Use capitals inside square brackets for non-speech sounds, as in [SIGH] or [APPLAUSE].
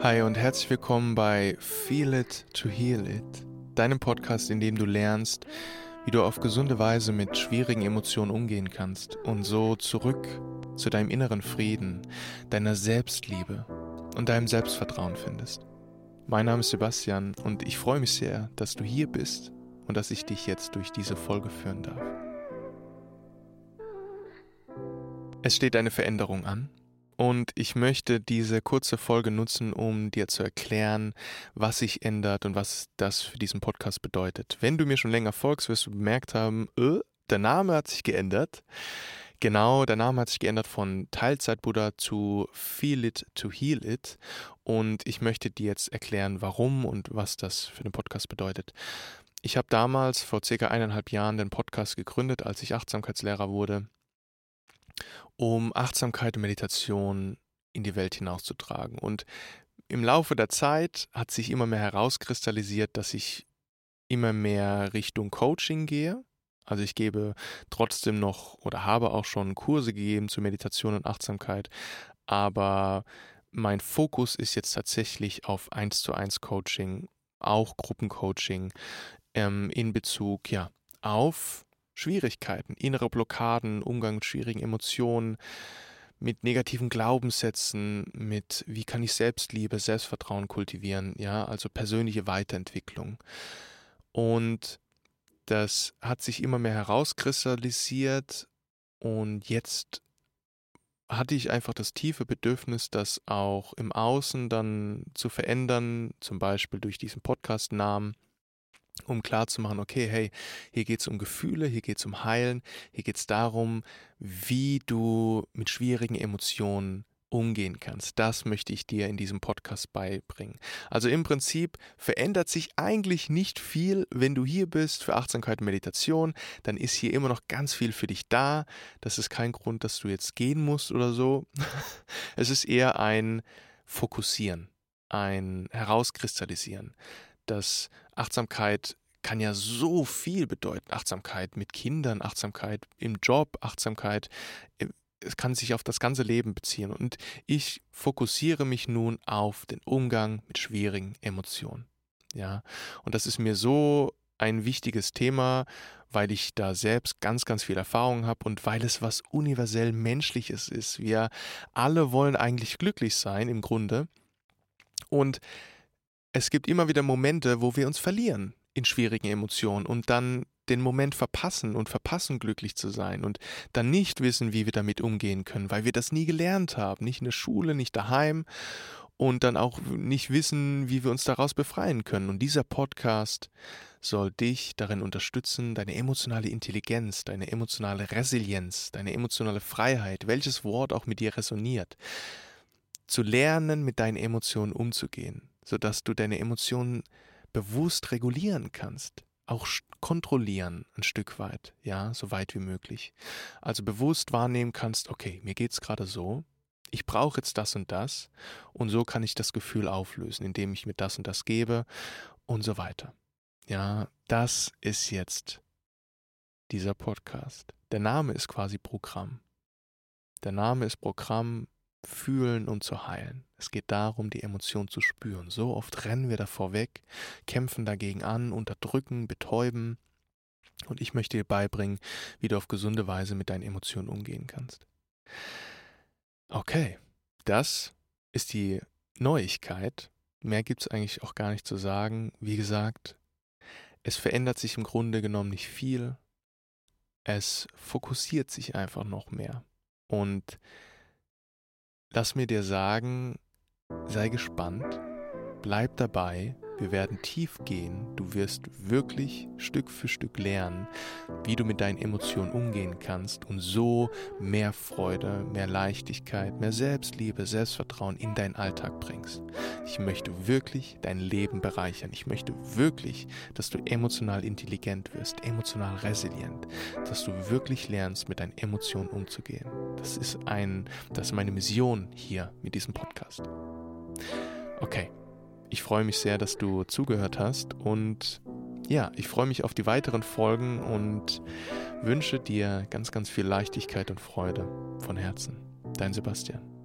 Hi und herzlich willkommen bei Feel It to Heal It, deinem Podcast, in dem du lernst, wie du auf gesunde Weise mit schwierigen Emotionen umgehen kannst und so zurück zu deinem inneren Frieden, deiner Selbstliebe und deinem Selbstvertrauen findest. Mein Name ist Sebastian und ich freue mich sehr, dass du hier bist und dass ich dich jetzt durch diese Folge führen darf. Es steht eine Veränderung an und ich möchte diese kurze Folge nutzen, um dir zu erklären, was sich ändert und was das für diesen Podcast bedeutet. Wenn du mir schon länger folgst, wirst du bemerkt haben, äh, der Name hat sich geändert. Genau, der Name hat sich geändert von Teilzeit-Buddha zu Feel It to Heal It. Und ich möchte dir jetzt erklären, warum und was das für den Podcast bedeutet. Ich habe damals vor circa eineinhalb Jahren den Podcast gegründet, als ich Achtsamkeitslehrer wurde um Achtsamkeit und Meditation in die Welt hinauszutragen. Und im Laufe der Zeit hat sich immer mehr herauskristallisiert, dass ich immer mehr Richtung Coaching gehe. Also ich gebe trotzdem noch oder habe auch schon Kurse gegeben zu Meditation und Achtsamkeit, aber mein Fokus ist jetzt tatsächlich auf 1 zu 1 Coaching, auch Gruppencoaching ähm, in Bezug ja auf Schwierigkeiten, innere Blockaden, Umgang mit schwierigen Emotionen, mit negativen Glaubenssätzen, mit wie kann ich Selbstliebe, Selbstvertrauen kultivieren, ja, also persönliche Weiterentwicklung. Und das hat sich immer mehr herauskristallisiert und jetzt hatte ich einfach das tiefe Bedürfnis, das auch im Außen dann zu verändern, zum Beispiel durch diesen Podcast-Namen um klarzumachen, okay, hey, hier geht es um Gefühle, hier geht es um Heilen, hier geht es darum, wie du mit schwierigen Emotionen umgehen kannst. Das möchte ich dir in diesem Podcast beibringen. Also im Prinzip verändert sich eigentlich nicht viel, wenn du hier bist für Achtsamkeit und Meditation, dann ist hier immer noch ganz viel für dich da. Das ist kein Grund, dass du jetzt gehen musst oder so. [LAUGHS] Es ist eher ein Fokussieren, ein Herauskristallisieren dass Achtsamkeit kann ja so viel bedeuten. Achtsamkeit mit Kindern, Achtsamkeit im Job, Achtsamkeit, äh, es kann sich auf das ganze Leben beziehen. Und ich fokussiere mich nun auf den Umgang mit schwierigen Emotionen. Ja, und das ist mir so ein wichtiges Thema, weil ich da selbst ganz, ganz viel Erfahrung habe und weil es was universell Menschliches ist. Wir alle wollen eigentlich glücklich sein im Grunde. Und es gibt immer wieder Momente, wo wir uns verlieren in schwierigen Emotionen und dann den Moment verpassen und verpassen, glücklich zu sein und dann nicht wissen, wie wir damit umgehen können, weil wir das nie gelernt haben, nicht in der Schule, nicht daheim und dann auch nicht wissen, wie wir uns daraus befreien können. Und dieser Podcast soll dich darin unterstützen, deine emotionale Intelligenz, deine emotionale Resilienz, deine emotionale Freiheit, welches Wort auch mit dir resoniert, zu lernen, mit deinen Emotionen umzugehen sodass du deine Emotionen bewusst regulieren kannst, auch kontrollieren ein Stück weit, ja, so weit wie möglich. Also bewusst wahrnehmen kannst, okay, mir geht es gerade so, ich brauche jetzt das und das und so kann ich das Gefühl auflösen, indem ich mir das und das gebe und so weiter. Ja, das ist jetzt dieser Podcast. Der Name ist quasi Programm. Der Name ist Programm fühlen und zu heilen. Es geht darum, die Emotion zu spüren. So oft rennen wir davor weg, kämpfen dagegen an, unterdrücken, betäuben. Und ich möchte dir beibringen, wie du auf gesunde Weise mit deinen Emotionen umgehen kannst. Okay, das ist die Neuigkeit. Mehr gibt es eigentlich auch gar nicht zu sagen. Wie gesagt, es verändert sich im Grunde genommen nicht viel. Es fokussiert sich einfach noch mehr. Und Lass mir dir sagen, sei gespannt, bleib dabei, wir werden tief gehen, du wirst wirklich Stück für Stück lernen, wie du mit deinen Emotionen umgehen kannst und so mehr Freude, mehr Leichtigkeit, mehr Selbstliebe, Selbstvertrauen in deinen Alltag bringst. Ich möchte wirklich dein Leben bereichern. Ich möchte wirklich, dass du emotional intelligent wirst, emotional resilient, dass du wirklich lernst, mit deinen Emotionen umzugehen. Das ist ein, das ist meine Mission hier mit diesem Podcast. Okay, ich freue mich sehr, dass du zugehört hast und ja, ich freue mich auf die weiteren Folgen und wünsche dir ganz, ganz viel Leichtigkeit und Freude von Herzen. Dein Sebastian.